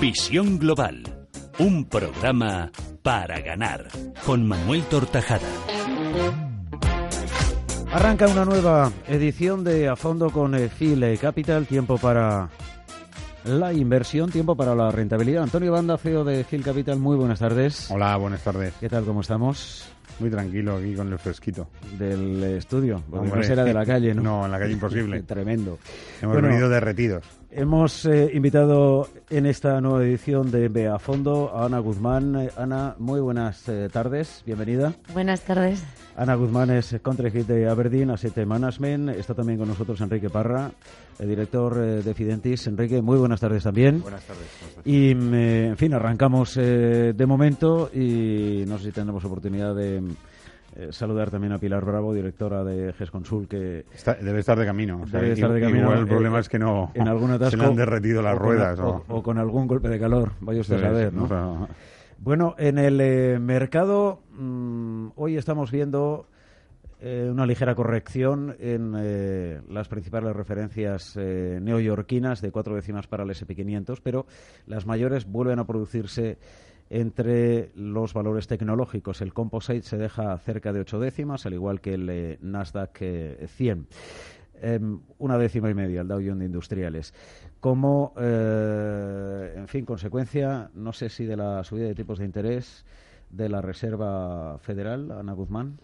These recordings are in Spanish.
Visión Global, un programa para ganar, con Manuel Tortajada. Arranca una nueva edición de A Fondo con Phil Capital, tiempo para la inversión, tiempo para la rentabilidad. Antonio Banda, feo de Phil Capital, muy buenas tardes. Hola, buenas tardes. ¿Qué tal, cómo estamos? Muy tranquilo aquí con el fresquito. Del estudio, porque no será de la calle, ¿no? No, en la calle imposible. Tremendo. Hemos venido derretidos. Hemos eh, invitado en esta nueva edición de Ve a Fondo a Ana Guzmán. Eh, Ana, muy buenas eh, tardes, bienvenida. Buenas tardes. Ana Guzmán es country hit de Aberdeen, Asset Management. Está también con nosotros Enrique Parra, el director de Fidentis. Enrique, muy buenas tardes también. Buenas tardes. Y, en fin, arrancamos de momento y no sé si tendremos oportunidad de saludar también a Pilar Bravo, directora de GES Consul, que... debe estar de camino. debe estar de camino. el problema es que no en algún atasco, se le han derretido las ruedas. o, con algún golpe de calor, vaya usted a saber, ¿no? Bueno, en el mercado hoy estamos viendo una ligera corrección en las principales referencias neoyorquinas de cuatro décimas para el S&P500, pero las mayores vuelven a producirse entre los valores tecnológicos. El Composite se deja cerca de ocho décimas, al igual que el eh, Nasdaq 100. Eh, em, una décima y media el Dow Jones de Industriales. Como, eh, en fin, consecuencia, no sé si de la subida de tipos de interés de la Reserva Federal, Ana Guzmán.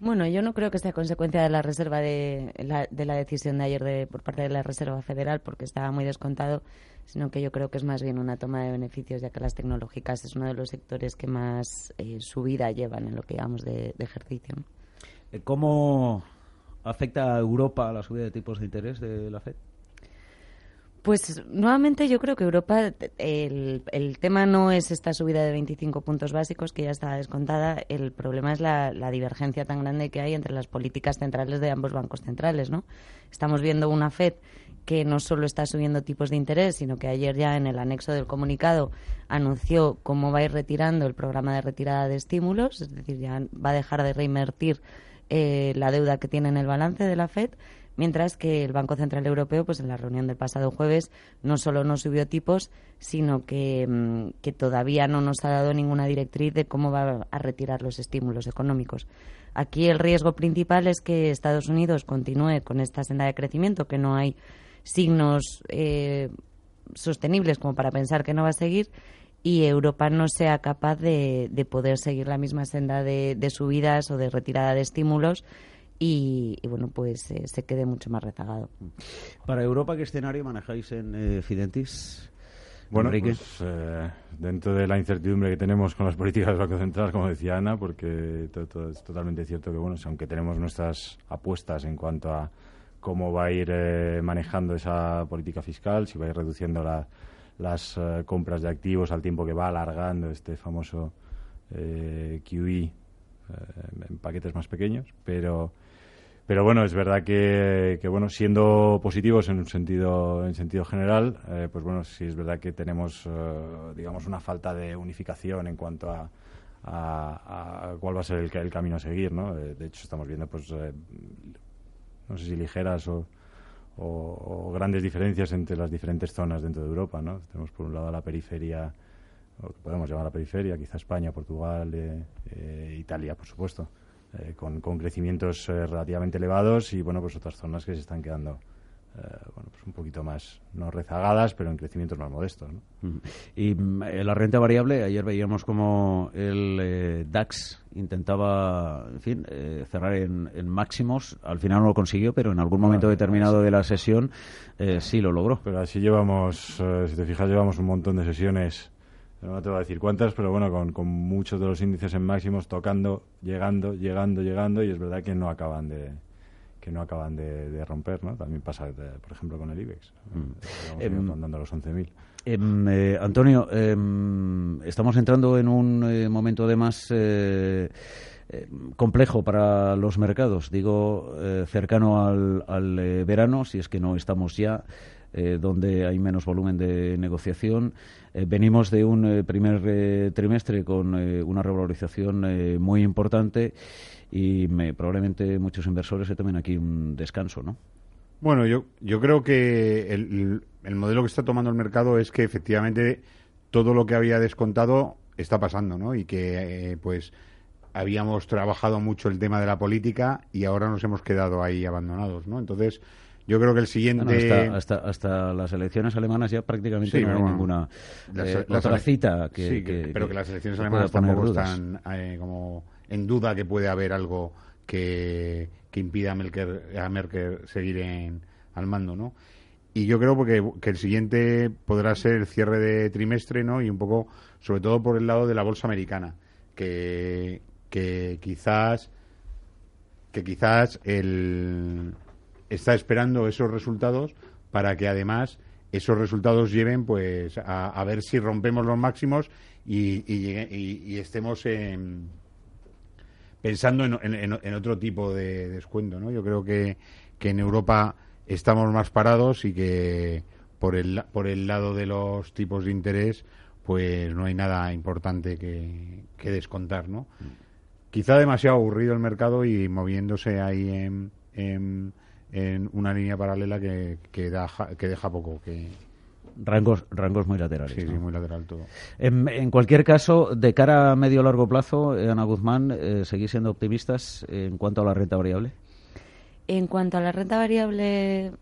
Bueno, yo no creo que sea consecuencia de la reserva de la, de la decisión de ayer de, por parte de la Reserva Federal, porque estaba muy descontado sino que yo creo que es más bien una toma de beneficios, ya que las tecnológicas es uno de los sectores que más eh, subida llevan en lo que llamamos de, ejercicio. Eh, ¿Cómo afecta a Europa la subida de tipos de interés de la FED? Pues nuevamente yo creo que Europa, el, el, tema no es esta subida de 25 puntos básicos que ya está descontada, el problema es la, la, divergencia tan grande que hay entre las políticas centrales de ambos bancos centrales, ¿no? Estamos viendo una Fed que no solo está subiendo tipos de interés, sino que ayer ya en el anexo del comunicado anunció cómo va a ir retirando el programa de retirada de estímulos, es decir, ya va a dejar de reinvertir eh, la deuda que tiene en el balance de la Fed, mientras que el Banco Central Europeo, pues en la reunión del pasado jueves, no solo no subió tipos, sino que, mm, que todavía no nos ha dado ninguna directriz de cómo va a retirar los estímulos económicos. Aquí el riesgo principal es que Estados Unidos continúe con esta senda de crecimiento, que no hay signos eh, sostenibles como para pensar que no va a seguir y Europa no sea capaz de, poder seguir la misma senda de, subidas o de retirada de estímulos y, bueno, pues eh, se quede mucho más rezagado. Para Europa, ¿qué escenario manejáis en eh, Fidentis? Bueno, pues, dentro de la incertidumbre que tenemos con las políticas del Banco Central, como decía Ana, porque es totalmente cierto que, bueno, aunque tenemos nuestras apuestas en cuanto a cómo va a ir eh, manejando esa política fiscal, si va a ir reduciendo las eh, compras de activos al tiempo que va alargando este famoso eh, QE en paquetes más pequeños, pero pero bueno es verdad que, bueno siendo positivos en un sentido en sentido general pues bueno sí es verdad que tenemos digamos una falta de unificación en cuanto a, a, cuál va a ser el, el, camino a seguir no de hecho estamos viendo pues no sé si ligeras o, grandes diferencias entre las diferentes zonas dentro de Europa, ¿no? Tenemos por un lado la periferia, o que podemos llamar la periferia, quizá España, Portugal, eh, eh, Italia, por supuesto, eh, con, con, crecimientos relativamente elevados y, bueno, pues otras zonas que se están quedando eh, bueno, pues un poquito más, no rezagadas, pero en crecimientos más modestos. Y mm, la renta variable, ayer veíamos como el eh, DAX intentaba, en fin, eh, cerrar en, máximos. Al final no lo consiguió, pero en algún momento determinado de la sesión sí lo logró. Pero así llevamos, si te fijas, llevamos un montón de sesiones no te voy a decir cuántas, pero bueno, con, con, muchos de los índices en máximos tocando, llegando, llegando, llegando, y es verdad que no acaban de, que no acaban de, romper, ¿no? También pasa, por ejemplo, con el IBEX. Mm. Em, rondando los 11.000. Em, eh, Antonio, em, estamos entrando en un eh, momento además eh, complejo para los mercados, digo, cercano al, al verano, si es que no estamos ya. Donde hay menos volumen de negociación. venimos de un primer trimestre con una revalorización muy importante y probablemente muchos inversores se tomen aquí un descanso, ¿no? Bueno, yo, yo creo que el, el modelo que está tomando el mercado es que efectivamente todo lo que había descontado está pasando, ¿no? Y que, eh, pues, habíamos trabajado mucho el tema de la política y ahora nos hemos quedado ahí abandonados, ¿no? Entonces, yo creo que el siguiente... hasta, hasta, las elecciones alemanas ya prácticamente no hay ninguna eh, otra cita que, sí, pero que las elecciones alemanas tampoco están eh, como en duda que puede haber algo que, que impida a Merkel, a Merkel seguir en, al mando, ¿no? Y yo creo porque, que el siguiente podrá ser el cierre de trimestre, ¿no? Y un poco, sobre todo por el lado de la bolsa americana, que, que quizás que quizás el, está esperando esos resultados para que además esos resultados lleven pues a, ver si rompemos los máximos y, y, estemos en, pensando en, otro tipo de descuento. ¿no? Yo creo que, que en Europa estamos más parados y que por el, por el lado de los tipos de interés pues no hay nada importante que, descontar, ¿no? Quizá demasiado aburrido el mercado y moviéndose ahí en, en, una línea paralela que, que, que deja poco que, Rangos, rangos muy laterales. Sí, sí, muy lateral todo. En, cualquier caso, de cara a medio largo plazo, Ana Guzmán, eh, ¿seguís siendo optimistas en cuanto a la renta variable? En cuanto a la renta variable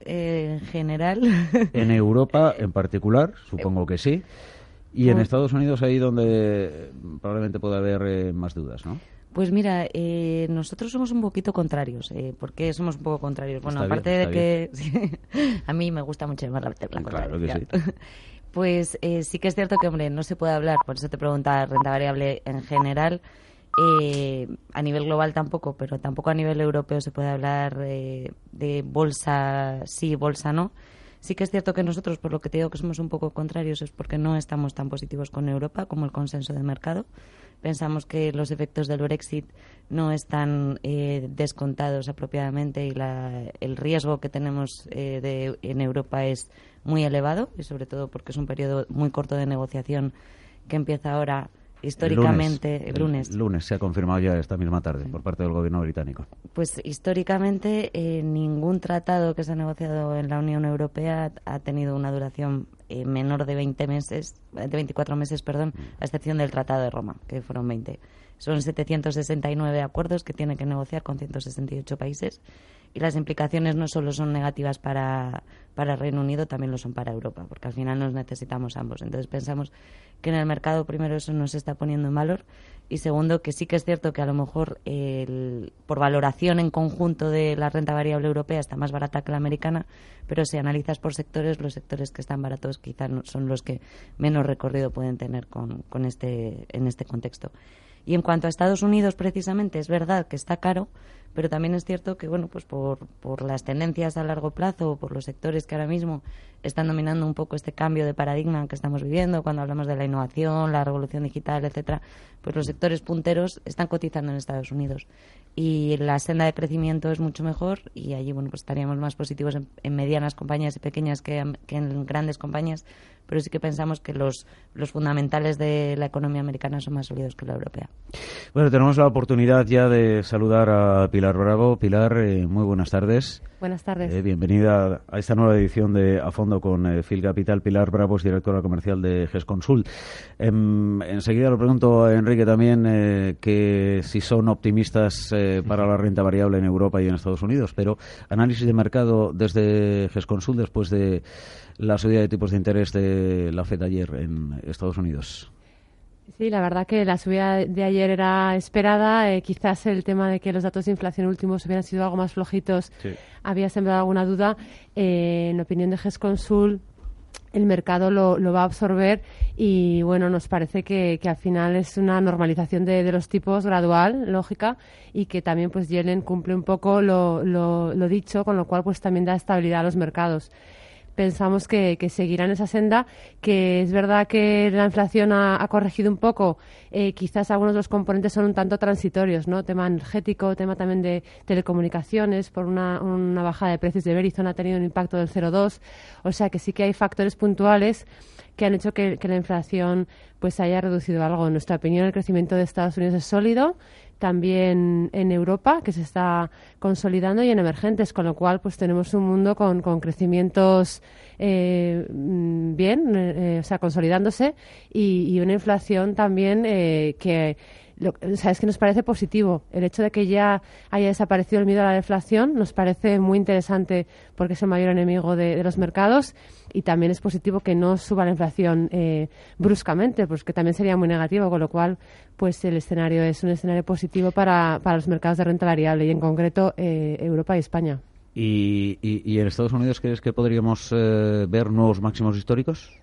eh, en general. En Europa en particular, supongo que sí. Y en Estados Unidos ahí donde probablemente pueda haber eh, más dudas, ¿no? Pues mira, eh, nosotros somos un poquito contrarios. Eh, ¿Por qué somos un poco contrarios? Bueno, aparte de que a mí me gusta mucho llamar la Claro que sí. Pues eh, sí que es cierto que, hombre, no se puede hablar, por eso te preguntaba renta variable en general. Eh, a nivel global tampoco, pero tampoco a nivel europeo se puede hablar de bolsa sí, bolsa no. Sí que es cierto que nosotros, por lo que te digo que somos un poco contrarios, es porque no estamos tan positivos con Europa como el consenso de mercado. Pensamos que los efectos del Brexit no están eh, descontados apropiadamente y el riesgo que tenemos eh, en Europa es muy elevado y sobre todo porque es un periodo muy corto de negociación que empieza ahora históricamente el lunes, el lunes. se ha confirmado ya esta misma tarde por parte del gobierno británico. Pues históricamente eh, ningún tratado que se ha negociado en la Unión Europea ha tenido una duración eh, menor de 20 meses, de 24 meses, perdón, a excepción del Tratado de Roma, que fueron 20. Son 769 acuerdos que tiene que negociar con 168 países y las implicaciones no solo son negativas para, para el Reino Unido, también lo son para Europa, porque al final nos necesitamos ambos. Entonces pensamos que en el mercado, primero, eso no se está poniendo en valor y segundo, que sí que es cierto que a lo mejor por valoración en conjunto de la renta variable europea está más barata que la americana, pero si analizas por sectores, los sectores que están baratos quizás son los que menos recorrido pueden tener con, con este, en este contexto. Y en cuanto a Estados Unidos, precisamente, es verdad que está caro, pero también es cierto que, bueno, pues por, por las tendencias a largo plazo, por los sectores que ahora mismo están dominando un poco este cambio de paradigma que estamos viviendo cuando hablamos de la innovación, la revolución digital, etcétera, pues los sectores punteros están cotizando en Estados Unidos y la senda de crecimiento es mucho mejor y allí bueno pues estaríamos más positivos en, medianas compañías y pequeñas que, que, en grandes compañías pero sí que pensamos que los, los fundamentales de la economía americana son más sólidos que la europea. Bueno, tenemos la oportunidad ya de saludar a Pilar Bravo. Pilar, eh, muy buenas tardes. Buenas tardes. Eh, bienvenida a esta nueva edición de A Fondo con eh, Phil Capital. Pilar Bravo es directora comercial de GESConsul. Em, enseguida le pregunto a Enrique también que si son optimistas para la renta variable en Europa y en Estados Unidos, pero análisis de mercado desde GESConsul después de la subida de tipos de interés de la FED ayer en Estados Unidos. Sí, la verdad que la subida de ayer era esperada. Eh, quizás el tema de que los datos de inflación últimos hubieran sido algo más flojitos había sembrado alguna duda. Eh, en opinión de GESConsul, el mercado lo, va a absorber y bueno, nos parece que, al final es una normalización de, los tipos gradual, lógica, y que también pues Yellen cumple un poco lo, lo dicho, con lo cual pues también da estabilidad a los mercados pensamos que, que seguirán esa senda, que es verdad que la inflación ha, corregido un poco, eh, quizás algunos de los componentes son un tanto transitorios, ¿no? Tema energético, tema también de telecomunicaciones, por una, bajada de precios de Verizon ha tenido un impacto del 0,2, o sea que sí que hay factores puntuales que han hecho que, que, la inflación pues haya reducido algo. En nuestra opinión, el crecimiento de Estados Unidos es sólido, también en Europa, que se está consolidando, y en emergentes, con lo cual pues tenemos un mundo con, con crecimientos eh, mm, bien, eh, o sea, consolidándose, y, una inflación también eh, que lo, es que nos parece positivo. El hecho de que ya haya desaparecido el miedo a la deflación nos parece muy interesante porque es el mayor enemigo de, los mercados y también es positivo que no suba la inflación eh, bruscamente, pues que también sería muy negativo, con lo cual pues el escenario es un escenario positivo para, para los mercados de renta variable y en concreto eh, Europa y España. ¿Y, y, en Estados Unidos crees que podríamos eh, ver nuevos máximos históricos?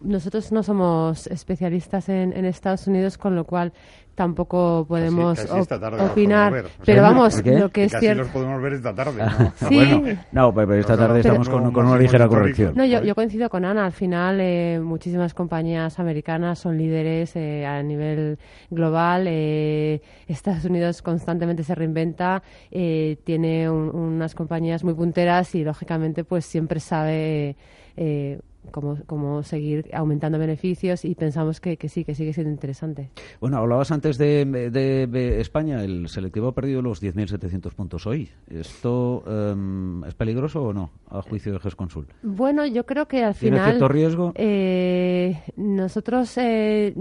Nosotros no somos especialistas en, Estados Unidos, con lo cual tampoco podemos opinar. pero vamos, lo que es casi cierto. los podemos ver esta tarde. ¿no? sí. no, pero esta tarde estamos con, una ligera corrección. No, yo, coincido con Ana. Al final, eh, muchísimas compañías americanas son líderes eh, a nivel global. Eh, Estados Unidos constantemente se reinventa, tiene unas compañías muy punteras y, lógicamente, pues siempre sabe cómo, seguir aumentando beneficios y pensamos que, sí, que sigue siendo interesante. Bueno, hablabas antes de, España, el selectivo ha perdido los 10.700 puntos hoy. ¿Esto em, es peligroso o no, a juicio de GESConsul? Bueno, yo creo que al final... ¿Tiene cierto riesgo? Eh, nosotros eh,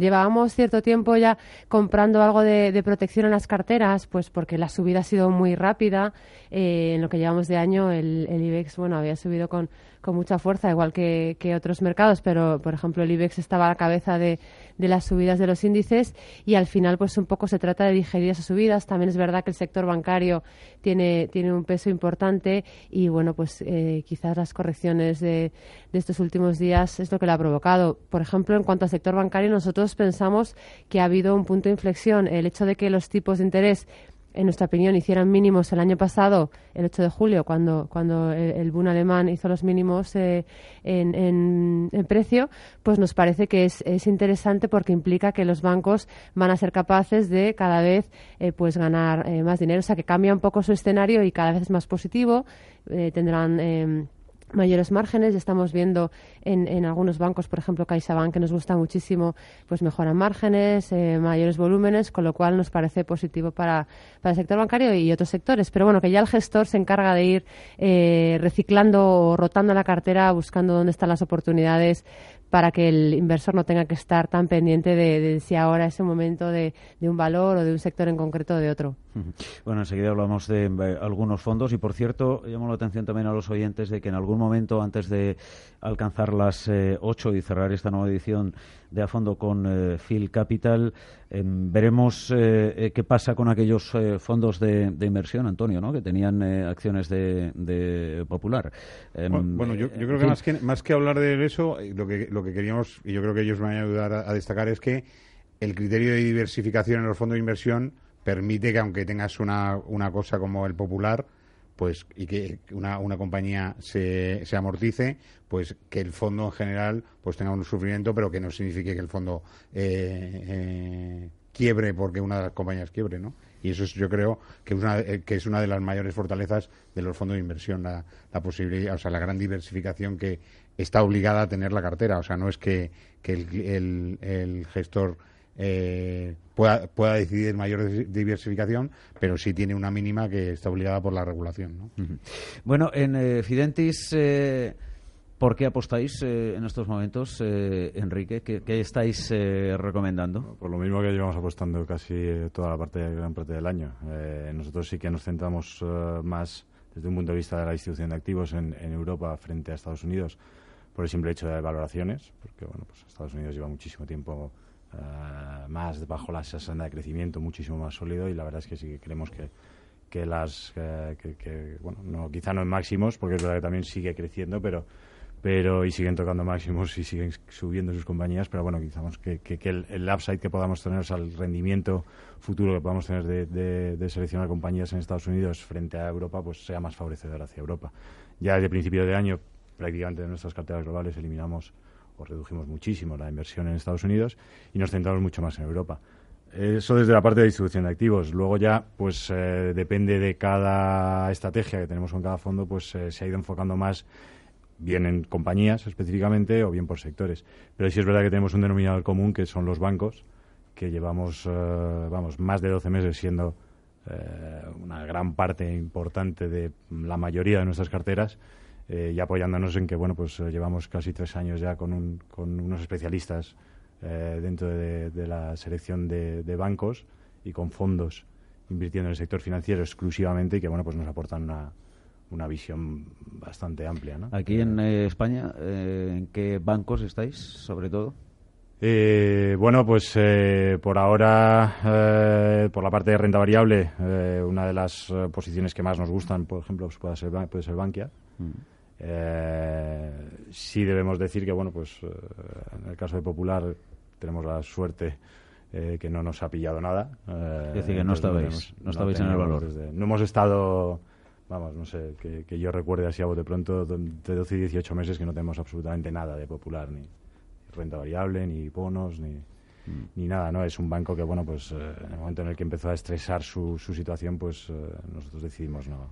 llevábamos cierto tiempo ya comprando algo de, protección en las carteras, pues porque la subida ha sido muy rápida. Eh, en lo que llevamos de año, el, el IBEX, bueno, había subido con con mucha fuerza, igual que, otros mercados, pero por ejemplo el IBEX estaba a la cabeza de, de, las subidas de los índices y al final pues un poco se trata de digerir esas subidas. También es verdad que el sector bancario tiene, tiene un peso importante y bueno pues eh, quizás las correcciones de, de estos últimos días es lo que lo ha provocado. Por ejemplo, en cuanto al sector bancario, nosotros pensamos que ha habido un punto de inflexión. El hecho de que los tipos de interés en nuestra opinión, hicieran mínimos el año pasado, el 8 de julio, cuando, cuando el, Bund alemán hizo los mínimos eh, en, precio, pues nos parece que es, es, interesante porque implica que los bancos van a ser capaces de cada vez eh, pues ganar eh, más dinero. O sea, que cambia un poco su escenario y cada vez es más positivo. tendrán em, mayores márgenes. Ya estamos viendo en, en, algunos bancos, por ejemplo, CaixaBank, que nos gusta muchísimo, pues mejoran márgenes, eh, mayores volúmenes, con lo cual nos parece positivo para, para, el sector bancario y otros sectores. Pero bueno, que ya el gestor se encarga de ir eh, reciclando o rotando la cartera, buscando dónde están las oportunidades para que el inversor no tenga que estar tan pendiente de, si ahora es el momento de, un valor o de un sector en concreto o de otro. Bueno, enseguida hablamos de eh, algunos fondos y, por cierto, llamo la atención también a los oyentes de que en algún momento, antes de alcanzar las eh, ocho y cerrar esta nueva edición de A Fondo con eh, Phil Capital, em, veremos qué pasa con aquellos fondos de, inversión, Antonio, ¿no? que tenían acciones de, Popular. Em, bueno, yo, creo que más, que más que hablar de eso, lo que, lo que queríamos, y yo creo que ellos van a ayudar a destacar, es que el criterio de diversificación en los fondos de inversión permite que aunque tengas una, una cosa como el popular, pues y que una, una compañía se, se amortice, pues que el fondo en general pues tenga un sufrimiento, pero que no signifique que el fondo eh, eh, quiebre porque una de las compañías quiebre, ¿no? Y eso es, yo creo que es, una, que es una de las mayores fortalezas de los fondos de inversión, la, la posibilidad, o sea, la gran diversificación que está obligada a tener la cartera. O sea, no es que, que el, el gestor eh, pueda, pueda decidir mayor diversificación, pero sí tiene una mínima que está obligada por la regulación. Bueno, en eh, Fidentis, eh, ¿por qué apostáis en estos momentos, Enrique? ¿Qué, estáis recomendando? Por lo mismo que llevamos apostando casi toda la parte, gran parte del año. nosotros sí que nos centramos más desde un punto de vista de la distribución de activos en, en Europa frente a Estados Unidos por el simple hecho de valoraciones, porque bueno, pues Estados Unidos lleva muchísimo tiempo eh, más bajo la senda de crecimiento, muchísimo más sólido y la verdad es que sí que creemos que, que las, que, bueno, no, quizá no en máximos, porque es verdad que también sigue creciendo, pero pero y siguen tocando máximos y siguen subiendo sus compañías, pero bueno, quizás que, que, el, upside que podamos tener, o sea, el rendimiento futuro que podamos tener de, de, seleccionar compañías en Estados Unidos frente a Europa, pues sea más favorecedor hacia Europa. Ya desde principio de año, prácticamente de nuestras carteras globales eliminamos o redujimos muchísimo la inversión en Estados Unidos y nos centramos mucho más en Europa. Eso desde la parte de distribución de activos. Luego ya, pues eh, depende de cada estrategia que tenemos con cada fondo, pues eh, se ha ido enfocando más bien en compañías específicamente o bien por sectores. Pero sí es verdad que tenemos un denominador común que son los bancos, que llevamos, eh, vamos, más de 12 meses siendo eh, una gran parte importante de la mayoría de nuestras carteras eh, y apoyándonos en que, bueno, pues llevamos casi tres años ya con, un, con unos especialistas dentro de, la selección de, de bancos y con fondos invirtiendo en el sector financiero exclusivamente y que, bueno, pues nos aportan una una visión bastante amplia. ¿no? Aquí en eh, España, eh, ¿en qué bancos estáis, sobre todo? Eh, bueno, pues por ahora, por la parte de renta variable, una de las posiciones que más nos gustan, por ejemplo, pues puede ser, puede ser Bankia. Mm. Sí debemos decir que, bueno, pues en el caso de Popular tenemos la suerte que no nos ha pillado nada. es decir, que no estabais, no, estabais en el valor. no hemos estado vamos, no sé, que, yo recuerde así a de pronto, de 12 y 18 meses que no tenemos absolutamente nada de popular, ni renta variable, ni bonos, ni, mm. ni nada, ¿no? Es un banco que, bueno, pues eh, en el momento en el que empezó a estresar su, su situación, pues eh, nosotros decidimos no,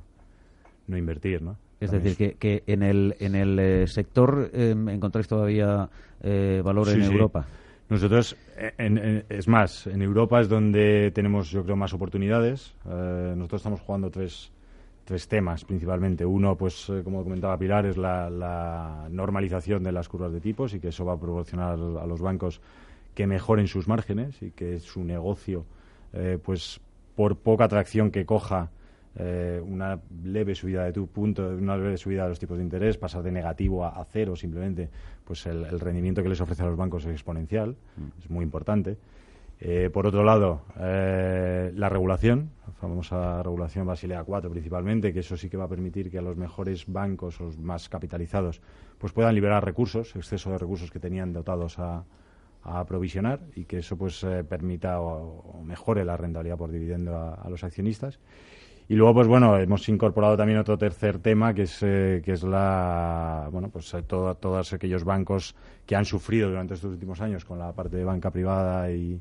no invertir, ¿no? Es decir, que, que, en el, en el eh, sector em, encontráis todavía valor en Europa. Nosotros, es más, en Europa es donde tenemos, yo creo, más oportunidades. nosotros estamos jugando tres, tres temas principalmente. Uno, pues eh, como comentaba Pilar, es la, normalización de las curvas de tipos y que eso va a proporcionar a los bancos que mejoren sus márgenes y que su negocio, eh, pues por poca atracción que coja eh, una leve subida de tu punto, una leve subida de los tipos de interés, pasar de negativo a, cero simplemente, pues el, rendimiento que les ofrece a los bancos es exponencial, mm. es muy importante. Eh, por otro lado, eh, la regulación, la famosa regulación Basilea 4 principalmente, que eso sí que va a permitir que a los mejores bancos o los más capitalizados pues puedan liberar recursos, exceso de recursos que tenían dotados a, aprovisionar y que eso pues eh, permita o, mejore la rentabilidad por dividendo a, los accionistas. Y luego, pues bueno, hemos incorporado también otro tercer tema que es, que es la, bueno, pues todos aquellos bancos que han sufrido durante estos últimos años con la parte de banca privada y,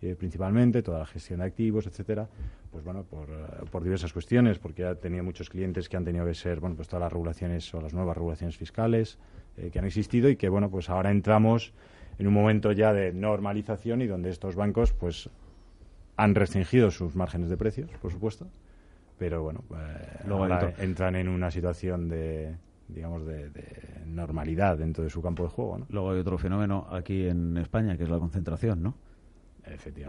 eh, principalmente, toda la gestión de activos, etcétera, pues bueno, por, eh, por, diversas cuestiones, porque ha tenido muchos clientes que han tenido que ser, bueno, pues todas las regulaciones o las nuevas regulaciones fiscales eh, que han existido y que, bueno, pues ahora entramos en un momento ya de normalización y donde estos bancos, pues, han restringido sus márgenes de precios, por supuesto, pero bueno, luego entran en una situación de, digamos, de, normalidad dentro de su campo de juego. ¿no? Luego hay otro fenómeno aquí en España, que es la concentración, ¿no?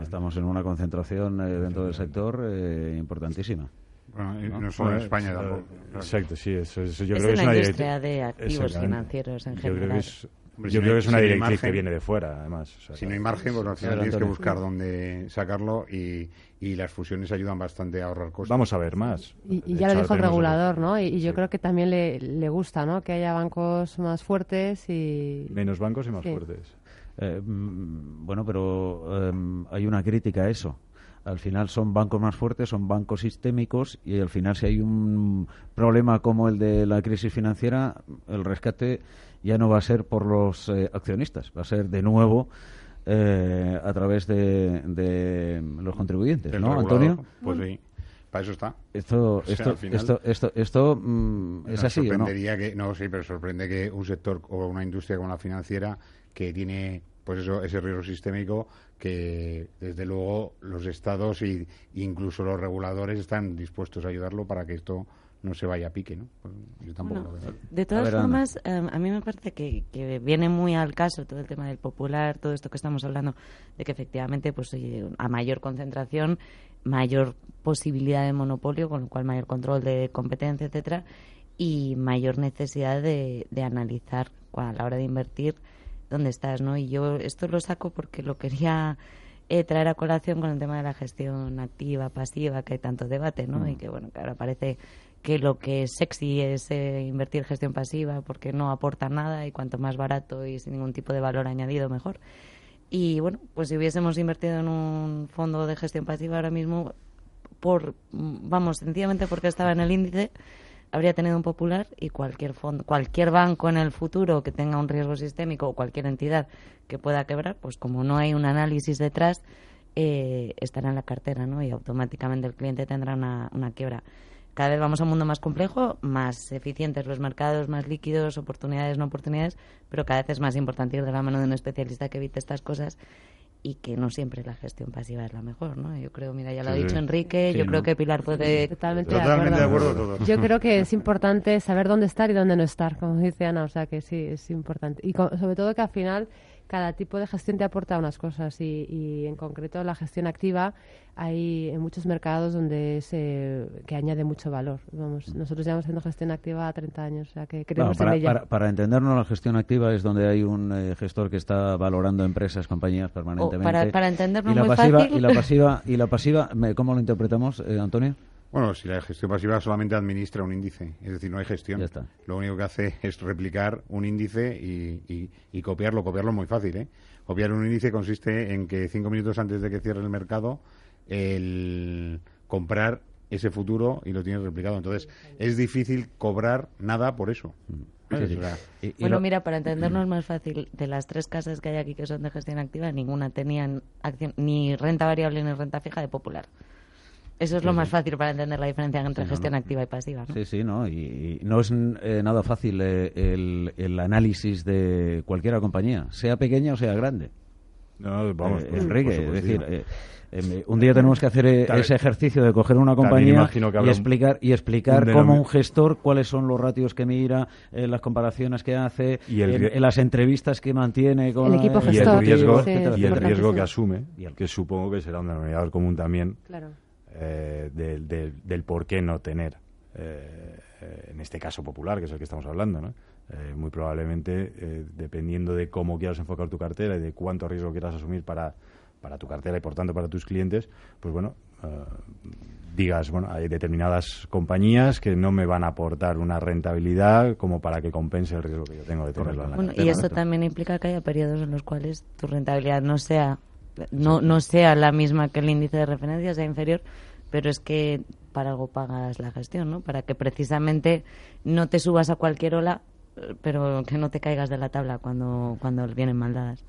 Estamos en una concentración eh, dentro del sector eh, importantísima. Bueno, ¿no? solo en España tampoco. Exacto, sí, eso, yo es creo que es una industria de activos financieros en general. Yo creo que es, yo creo que es una directriz que viene de fuera, además. si no hay margen, pues al final tienes que buscar dónde sacarlo y, y, las fusiones ayudan bastante a ahorrar costos. Vamos a ver más. Y, ya lo dijo el regulador, ¿no? Y, yo creo que también le, le gusta, ¿no? Que haya bancos más fuertes y... Menos bancos y más fuertes. Eh, mm, bueno, pero em, hay una crítica a eso. Al final son bancos más fuertes, son bancos sistémicos y al final si hay un problema como el de la crisis financiera, el rescate ya no va a ser por los eh, accionistas, va a ser de nuevo eh, a través de, los contribuyentes, ¿no, Antonio? Pues sí. Para eso está. Esto, esto, esto, esto, esto, mm, es así. Sorprendería que, no, sí, pero sorprende que un sector o una industria como la financiera que tiene pues eso, ese riesgo sistémico que desde luego los estados e incluso los reguladores están dispuestos a ayudarlo para que esto no se vaya a pique, ¿no? Pues yo tampoco De todas formas, em, a mí me parece que, viene muy al caso todo el tema del popular, todo esto que estamos hablando, de que efectivamente, pues a mayor concentración, mayor posibilidad de monopolio, con lo cual mayor control de competencia, etcétera, y mayor necesidad de, de analizar a la hora de invertir dónde estás, ¿no? Y yo esto lo saco porque lo quería eh, traer a colación con el tema de la gestión activa, pasiva, que hay tanto debate, ¿no? Y mm. que, bueno, que ahora parece que lo que es sexy es eh, invertir gestión pasiva porque no aporta nada y cuanto más barato y sin ningún tipo de valor añadido mejor. Y bueno, pues si hubiésemos invertido en un fondo de gestión pasiva ahora mismo, por vamos, sencillamente porque estaba en el índice, habría tenido un popular y cualquier fondo, cualquier banco en el futuro que tenga un riesgo sistémico o cualquier entidad que pueda quebrar, pues como no hay un análisis detrás, eh, estará en la cartera, ¿no? Y automáticamente el cliente tendrá una, una quiebra cada vez vamos a un mundo más complejo, más eficientes los mercados, más líquidos, oportunidades, no oportunidades, pero cada vez es más importante ir de la mano de un especialista que evite estas cosas y que no siempre la gestión pasiva es la mejor, ¿no? Yo creo, mira, ya lo ha dicho Enrique, yo creo que Pilar puede... Totalmente, de acuerdo. Yo creo que es importante saber dónde estar y dónde no estar, como dice Ana, o sea que sí, es importante. Y sobre todo que al final cada tipo de gestión te aporta unas cosas y, en concreto la gestión activa hay en muchos mercados donde se que añade mucho valor. Vamos, nosotros llevamos haciendo gestión activa 30 años, o sea que creemos para, en ella. Para, entendernos, la gestión activa es donde hay un eh, gestor que está valorando empresas, compañías permanentemente. para, para entendernos y la muy pasiva, fácil. Y la pasiva, y la pasiva ¿cómo lo interpretamos, eh, Antonio? Bueno, si la gestión pasiva solamente administra un índice, es decir, no hay gestión. Lo único que hace es replicar un índice y, copiarlo. Copiarlo es muy fácil, ¿eh? Copiar un índice consiste en que cinco minutos antes de que cierre el mercado, el comprar ese futuro y lo tienes replicado. Entonces, es difícil cobrar nada por eso. Mm. bueno, mira, para entendernos más fácil, de las tres casas que hay aquí que son de gestión activa, ninguna tenían acción, ni renta variable ni renta fija de popular. Eso es lo más fácil para entender la diferencia entre gestión activa y pasiva. Sí, sí, ¿no? Y, no es eh, nada fácil eh, el, análisis de cualquier compañía, sea pequeña o sea grande. No, vamos, eh, Enrique, es decir, em, un día tenemos que hacer ese ejercicio de coger una compañía y explicar y explicar cómo un gestor cuáles son los ratios que mira, las comparaciones que hace, y en, las entrevistas que mantiene con el equipo gestor, y el riesgo, y el riesgo que asume, que supongo que será un denominador común también. Claro eh, del, por qué no tener, eh, en este caso popular, que es el que estamos hablando, ¿no? Eh, muy probablemente, dependiendo de cómo quieras enfocar tu cartera y de cuánto riesgo quieras asumir para, para tu cartera y por tanto para tus clientes, pues bueno, digas, bueno, hay determinadas compañías que no me van a aportar una rentabilidad como para que compense el riesgo que yo tengo de tenerlo en la bueno, Y eso también implica que haya periodos en los cuales tu rentabilidad no sea no, no sea la misma que el índice de referencia, sea inferior, pero es que para algo pagas la gestión, ¿no? Para que precisamente no te subas a cualquier ola pero que no te caigas de la tabla cuando, cuando vienen maldadas.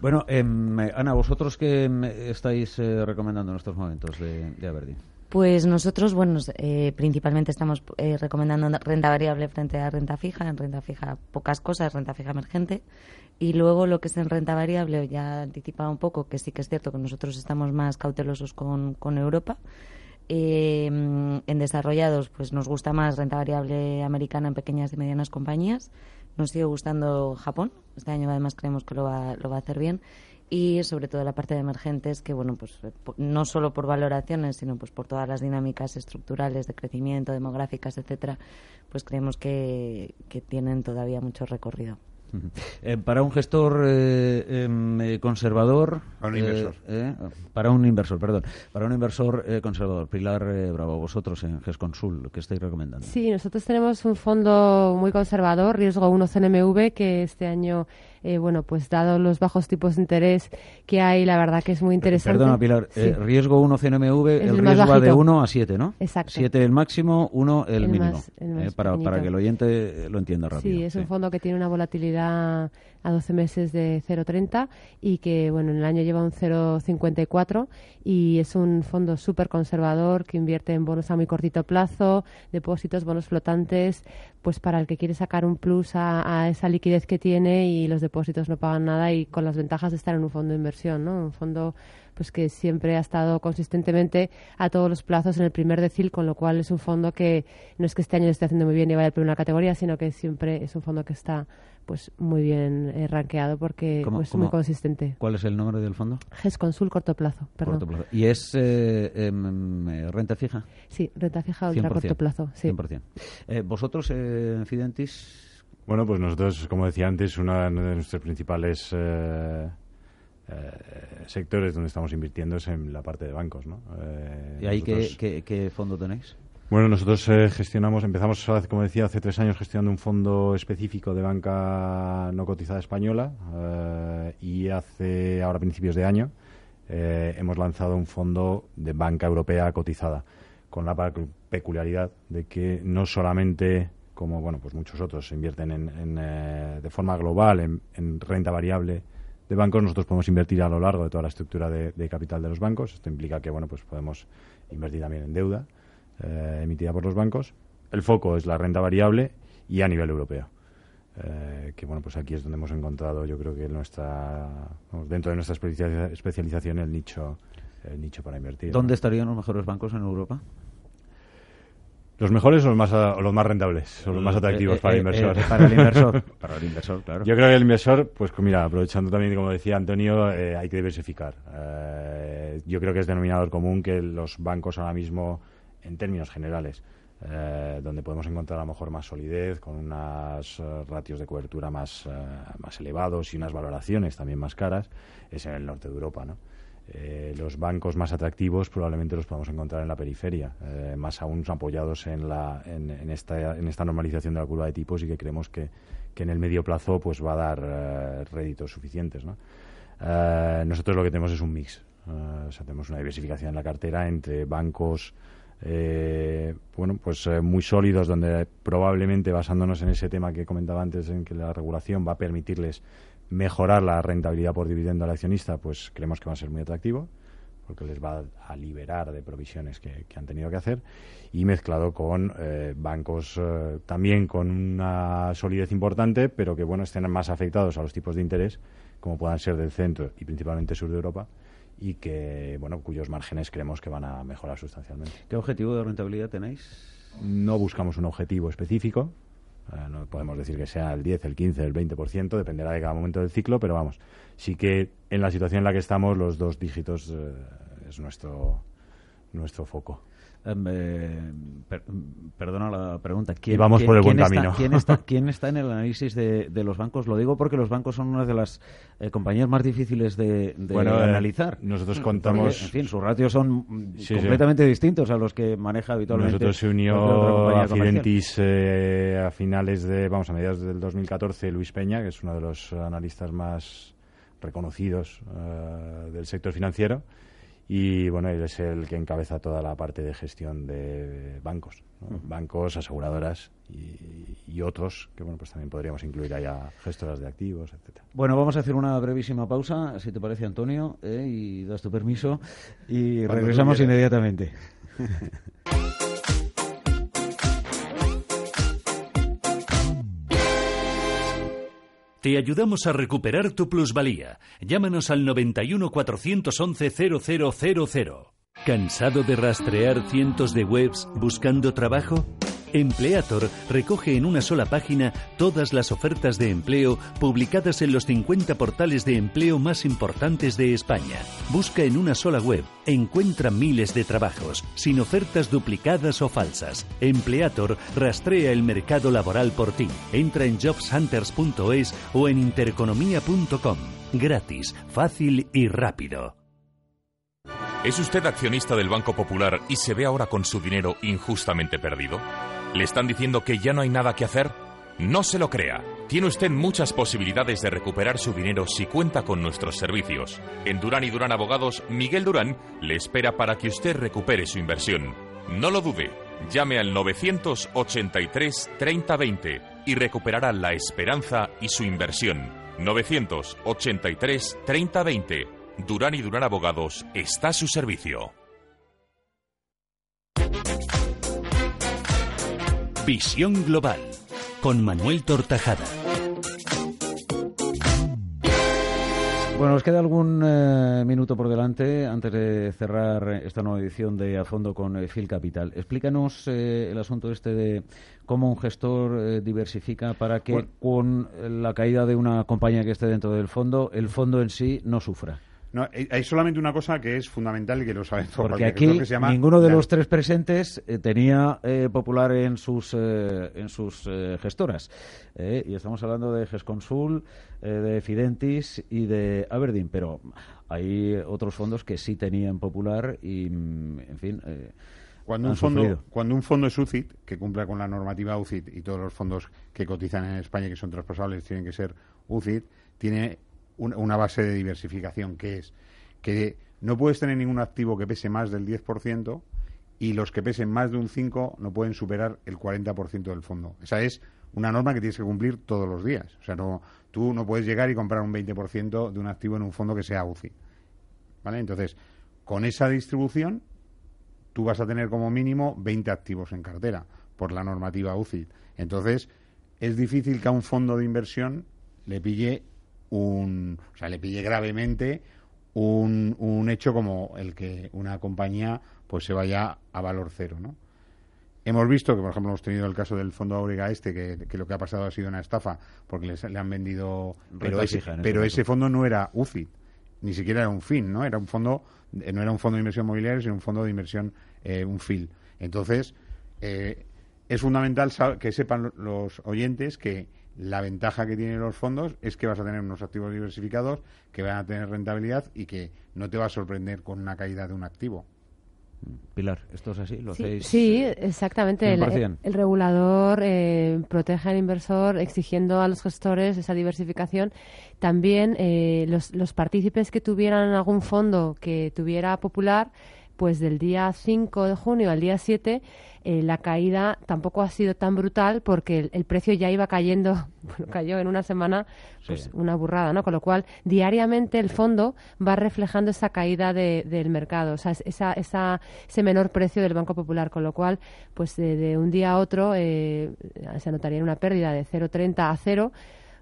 Bueno, em, Ana, ¿vosotros qué em, estáis eh, recomendando en estos momentos de, de Aberdeen? Pues nosotros, bueno, eh, principalmente estamos eh, recomendando renta variable frente a renta fija. En renta fija pocas cosas, renta fija emergente. Y luego lo que es en renta variable, ya anticipado un poco, que sí que es cierto que nosotros estamos más cautelosos con, con Europa. Eh, en desarrollados, pues nos gusta más renta variable americana en pequeñas y medianas compañías. Nos sigue gustando Japón. Este año además creemos que lo va, lo va a hacer bien y sobre todo la parte de emergentes que bueno pues no solo por valoraciones sino pues por todas las dinámicas estructurales de crecimiento demográficas etcétera pues creemos que, que tienen todavía mucho recorrido eh, para un gestor eh, em, conservador para un inversor. para un inversor perdón. Para un inversor conservador. Pilar Bravo vosotros en GESConsul ¿qué estáis recomendando? Sí nosotros tenemos un fondo muy conservador riesgo 1 CNMV que este año eh, bueno, pues dado los bajos tipos de interés que hay, la verdad que es muy interesante. Perdona, Pilar, eh, riesgo 1 CNMV, el, riesgo va de 1 a 7, ¿no? Exacto. 7 el máximo, 1 el, mínimo. Eh, para, para, que el oyente lo entienda rápido. Sí, es un fondo que tiene una volatilidad a 12 meses de 0,30 y que, bueno, en el año lleva un 0,54 y es un fondo súper conservador que invierte en bonos a muy cortito plazo, depósitos, bonos flotantes, pues para el que quiere sacar un plus a, esa liquidez que tiene y los depósitos no pagan nada y con las ventajas de estar en un fondo de inversión, ¿no? Un fondo pues que siempre ha estado consistentemente a todos los plazos en el primer decil, con lo cual es un fondo que no es que este año esté haciendo muy bien y vaya a primera categoría, sino que siempre es un fondo que está pues muy bien eh, rankeado porque pues, es muy consistente. ¿Cuál es el nombre del fondo? GES Consul corto plazo, perdón. Corto plazo. ¿Y es eh, em, eh, renta fija? Sí, renta fija ultra corto plazo. Sí. 100%. Eh, ¿Vosotros, en Fidentis? Bueno, pues nosotros, como decía antes, uno de nuestros principales sectores donde estamos invirtiendo es en la parte de bancos, ¿no? ¿Y ahí qué, qué, fondo tenéis? Bueno, nosotros eh, gestionamos, empezamos, como decía, hace tres años gestionando un fondo específico de banca no cotizada española eh, y hace, ahora principios de año, eh, hemos lanzado un fondo de banca europea cotizada, con la peculiaridad de que no solamente, como bueno, pues muchos otros invierten en, de forma global en, renta variable de bancos, nosotros podemos invertir a lo largo de toda la estructura de, capital de los bancos. Esto implica que bueno, pues podemos invertir también en deuda eh, emitida por los bancos. El foco es la renta variable y a nivel europeo. Eh, que bueno, pues aquí es donde hemos encontrado, yo creo que nuestra, dentro de nuestra especialización, el nicho, el nicho para invertir. ¿Dónde estarían los mejores bancos en Europa? ¿Los mejores o los más, los más rentables? O los más eh, atractivos para el inversor? para el inversor. para el inversor, claro. Yo creo que el inversor, pues mira, aprovechando también, como decía Antonio, hay que diversificar. yo creo que es denominador común que los bancos ahora mismo en términos generales, eh, donde podemos encontrar a lo mejor más solidez, con unos eh, ratios de cobertura más, eh, más elevados y unas valoraciones también más caras, es en el norte de Europa, ¿no? Los bancos más atractivos probablemente los podemos encontrar en la periferia, más aún apoyados en, la, en, esta, en esta normalización de la curva de tipos y que creemos que, que en el medio plazo pues va a dar réditos suficientes. ¿no? nosotros lo que tenemos es un mix. o sea, tenemos una diversificación en la cartera entre bancos eh, bueno, pues eh, muy sólidos, donde probablemente basándonos en ese tema que comentaba antes, en que la regulación va a permitirles mejorar la rentabilidad por dividendo al accionista, pues creemos que va a ser muy atractivo, porque les va a liberar de provisiones que, han tenido que hacer, y mezclado con eh, bancos también con una solidez importante, pero que bueno estén más afectados a los tipos de interés, como puedan ser del centro y principalmente sur de Europa, y que bueno cuyos márgenes creemos que van a mejorar sustancialmente. ¿Qué objetivo de rentabilidad tenéis? No buscamos un objetivo específico. No podemos decir que sea el 10, el 15, el 20%, dependerá de cada momento del ciclo, pero vamos, sí que en la situación en la que estamos los dos dígitos eh, es nuestro nuestro foco. Em, eh, perdona la pregunta. ¿Quién, vamos por el buen camino. Está, ¿quién, está, en el análisis de, los bancos? Lo digo porque los bancos son una de las eh, compañías más difíciles de, eh, analizar. nosotros contamos... en fin, sus ratios son completamente distintos a los que maneja habitualmente. Nosotros se unió a Fidentis a finales de, vamos, a mediados del 2014, Luis Peña, que es uno de los analistas más reconocidos del sector financiero y bueno, él es el que encabeza toda la parte de gestión de bancos, bancos, aseguradoras y, otros que bueno, pues también podríamos incluir allá gestoras de activos, etcétera. Bueno, vamos a hacer una brevísima pausa, si te parece, Antonio, ¿eh? y das tu permiso y regresamos inmediatamente. Te ayudamos a recuperar tu plusvalía. Llámanos al 91 411 0000. ¿Cansado de rastrear cientos de webs buscando trabajo? Empleator recoge en una sola página todas las ofertas de empleo publicadas en los 50 portales de empleo más importantes de España. Busca en una sola web, encuentra miles de trabajos, sin ofertas duplicadas o falsas. Empleator rastrea el mercado laboral por ti. Entra en jobshunters.es o en intereconomía.com. Gratis, fácil y rápido. ¿Es usted accionista del Banco Popular y se ve ahora con su dinero injustamente perdido? ¿Le están diciendo que ya no hay nada que hacer? No se lo crea. Tiene usted muchas posibilidades de recuperar su dinero si cuenta con nuestros servicios. En Durán y Durán Abogados, Miguel Durán le espera para que usted recupere su inversión. No lo dude. Llame al 983 3020 y recuperará la esperanza y su inversión. 983 3020. Durán y Durán Abogados está a su servicio. Visión Global con Manuel Tortajada. Bueno, nos queda algún eh, minuto por delante antes de cerrar esta nueva edición de A Fondo con eh, Phil Capital. Explícanos eh, el asunto este de cómo un gestor diversifica para que con la caída de una compañía que esté dentro del fondo, el fondo en sí no sufra. No, eh, hay solamente una cosa que es fundamental y que lo saben todos. Porque aquí ninguno de los tres presentes eh, tenía eh, Popular en sus, en sus gestoras. y estamos hablando de GESConsul, de Fidentis y de Aberdeen. Pero hay otros fondos que sí tenían Popular y, mm, en fin cuando un fondo cuando un fondo es UCIT que cumpla con la normativa UCIT y todos los fondos que cotizan en España que son traspasables tienen que ser UCIT tiene una base de diversificación que es que no puedes tener ningún activo que pese más del 10% y los que pesen más de un 5 no pueden superar el 40% del fondo. Esa es una norma que tienes que cumplir todos los días. O sea, no, tú no puedes llegar y comprar un 20% de un activo en un fondo que sea UCI. ¿Vale? Entonces, con esa distribución, tú vas a tener como mínimo 20 activos en cartera por la normativa UCI. Entonces, es difícil que a un fondo de inversión le pille un, o sea, le pille gravemente un, un hecho como el que una compañía pues se vaya a valor cero, ¿no? Hemos visto que, por ejemplo, hemos tenido el caso del fondo Auriga este, que, lo que ha pasado ha sido una estafa, porque les, le han vendido... Pero, ese, pero ese fondo no era UCI, ni siquiera era un fin, ¿no? Era un fondo, eh, no era un fondo de inversión mobiliaria, sino un fondo de inversión, eh, un FIL. Entonces, eh, es fundamental que sepan los oyentes que la ventaja que tienen los fondos es que vas a tener unos activos diversificados que van a tener rentabilidad y que no te va a sorprender con una caída de un activo. Pilar, ¿esto es así? ¿Lo sí, sí, exactamente. El, regulador eh, protege al inversor exigiendo a los gestores esa diversificación. También eh, los, los partícipes que tuvieran algún fondo que tuviera popular pues del día 5 de junio al día 7 eh, la caída tampoco ha sido tan brutal porque el, precio ya iba cayendo, bueno, cayó en una semana pues una burrada, ¿no? Con lo cual, diariamente el fondo va reflejando esa caída del mercado, o sea, esa, esa, ese menor precio del Banco Popular, con lo cual, pues de, un día a otro eh, se anotaría una pérdida de 0,30 a 0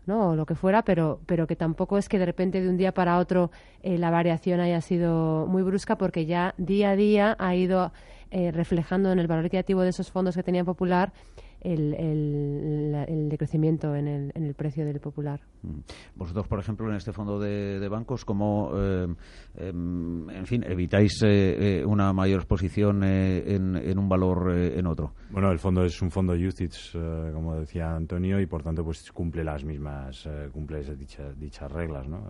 ¿no? o lo que fuera, pero, pero que tampoco es que de repente de un día para otro eh, la variación haya sido muy brusca porque ya día a día ha ido eh, reflejando en el valor equitativo de esos fondos que tenía Popular el, el, decrecimiento en el, en el, precio del popular. Mm. Vosotros, por ejemplo, en este fondo de, bancos, ¿cómo, eh, em, en fin, evitáis eh, una mayor exposición en, un valor en otro? Bueno, el fondo es un fondo UCITS, como decía Antonio, y por tanto pues cumple las mismas, cumple dichas, dichas reglas, ¿no?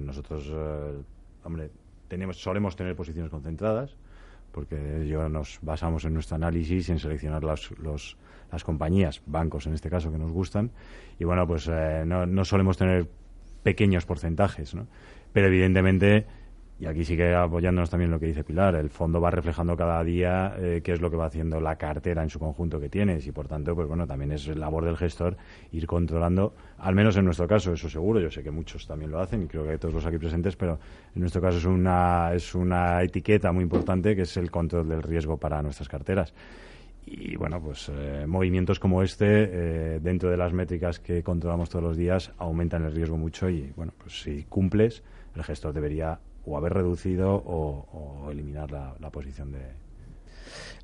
nosotros, hombre, tenemos, solemos tener posiciones concentradas, porque yo nos basamos en nuestro análisis en seleccionar las, los, las compañías, bancos en este caso, que nos gustan. Y bueno, pues eh, no, no solemos tener pequeños porcentajes, ¿no? Pero evidentemente y aquí sigue apoyándonos también lo que dice Pilar. El fondo va reflejando cada día eh, qué es lo que va haciendo la cartera en su conjunto que tienes y por tanto, pues bueno, también es labor del gestor ir controlando, al menos en nuestro caso, eso seguro. Yo sé que muchos también lo hacen y creo que todos los aquí presentes, pero en nuestro caso es una es una etiqueta muy importante que es el control del riesgo para nuestras carteras. Y bueno, pues eh, movimientos como este, eh, dentro de las métricas que controlamos todos los días, aumentan el riesgo mucho y bueno, pues si cumples, el gestor debería o haber reducido o, eliminar la, posición de,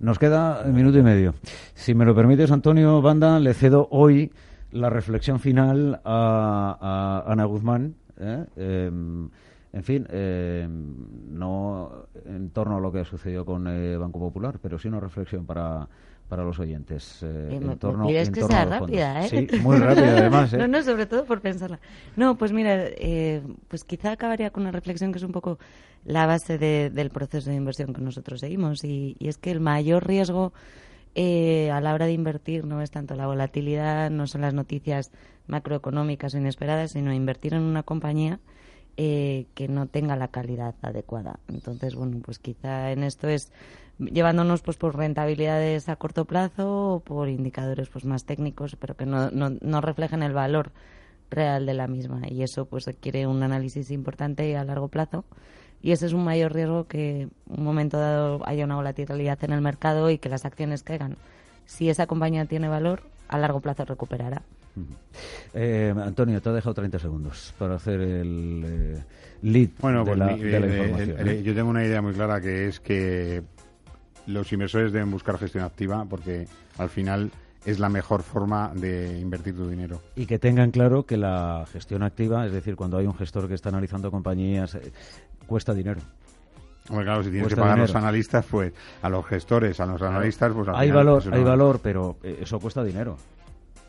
nos queda un minuto y medio. Si me lo permites, Antonio Banda, le cedo hoy la reflexión final a, Ana Guzmán. ¿eh? Em, en fin, em, no en torno a lo que ha sucedido con eh, Banco Popular, pero sí una reflexión para, para los oyentes. Eh, en torno, que sea rápida, ¿eh? Sí, muy rápida además. ¿eh? no, no, sobre todo por pensarla. No, pues mira, eh, pues quizá acabaría con una reflexión que es un poco la base del proceso de inversión que nosotros seguimos y, es que el mayor riesgo eh, a la hora de invertir no es tanto la volatilidad, no son las noticias macroeconómicas o inesperadas, sino invertir en una compañía eh, que no tenga la calidad adecuada. Entonces, bueno, pues quizá en esto es llevándonos pues por rentabilidades a corto plazo o por indicadores pues más técnicos, pero que no, no, no reflejen el valor real de la misma y eso pues requiere un análisis importante a largo plazo y ese es un mayor riesgo que un momento dado haya una volatilidad en el mercado y que las acciones caigan. Si esa compañía tiene valor, a largo plazo recuperará. Eh, Antonio, te he dejado 30 segundos para hacer el eh, lead bueno, de, pues la, información. Yo tengo una idea muy clara que es que los inversores deben buscar gestión activa porque al final es la mejor forma de invertir tu dinero. Y que tengan claro que la gestión activa, es decir, cuando hay un gestor que está analizando compañías, eh, cuesta dinero. Claro, si tienes que pagar a los analistas, pues a los gestores, a los analistas, pues hay valor, hay valor, pero eh, eso cuesta dinero.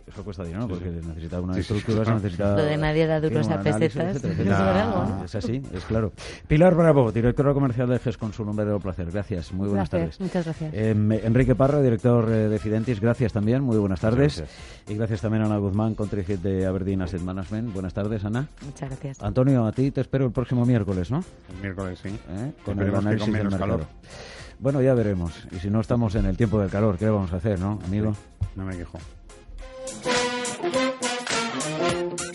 Eso cuesta dinero, porque necesita una estructura, se necesita... Lo de nadie da duros a pesetas, Es así, es claro. Pilar Bravo, directora comercial de GES con su nombre de placer. Gracias, muy buenas tardes. Muchas gracias. Em, Enrique Parra, director eh, de Fidentis, gracias también, muy buenas tardes. Y gracias también a Ana Guzmán, country head de Aberdeen Asset Management. Buenas tardes, Ana. Muchas gracias. Antonio, a ti te espero el próximo miércoles, ¿no? El miércoles, sí. ¿Eh? Con el análisis del Calor. Bueno, ya veremos. Y si no estamos en el tiempo del calor, ¿qué vamos a hacer, no, amigo? no me quejo. Thank you.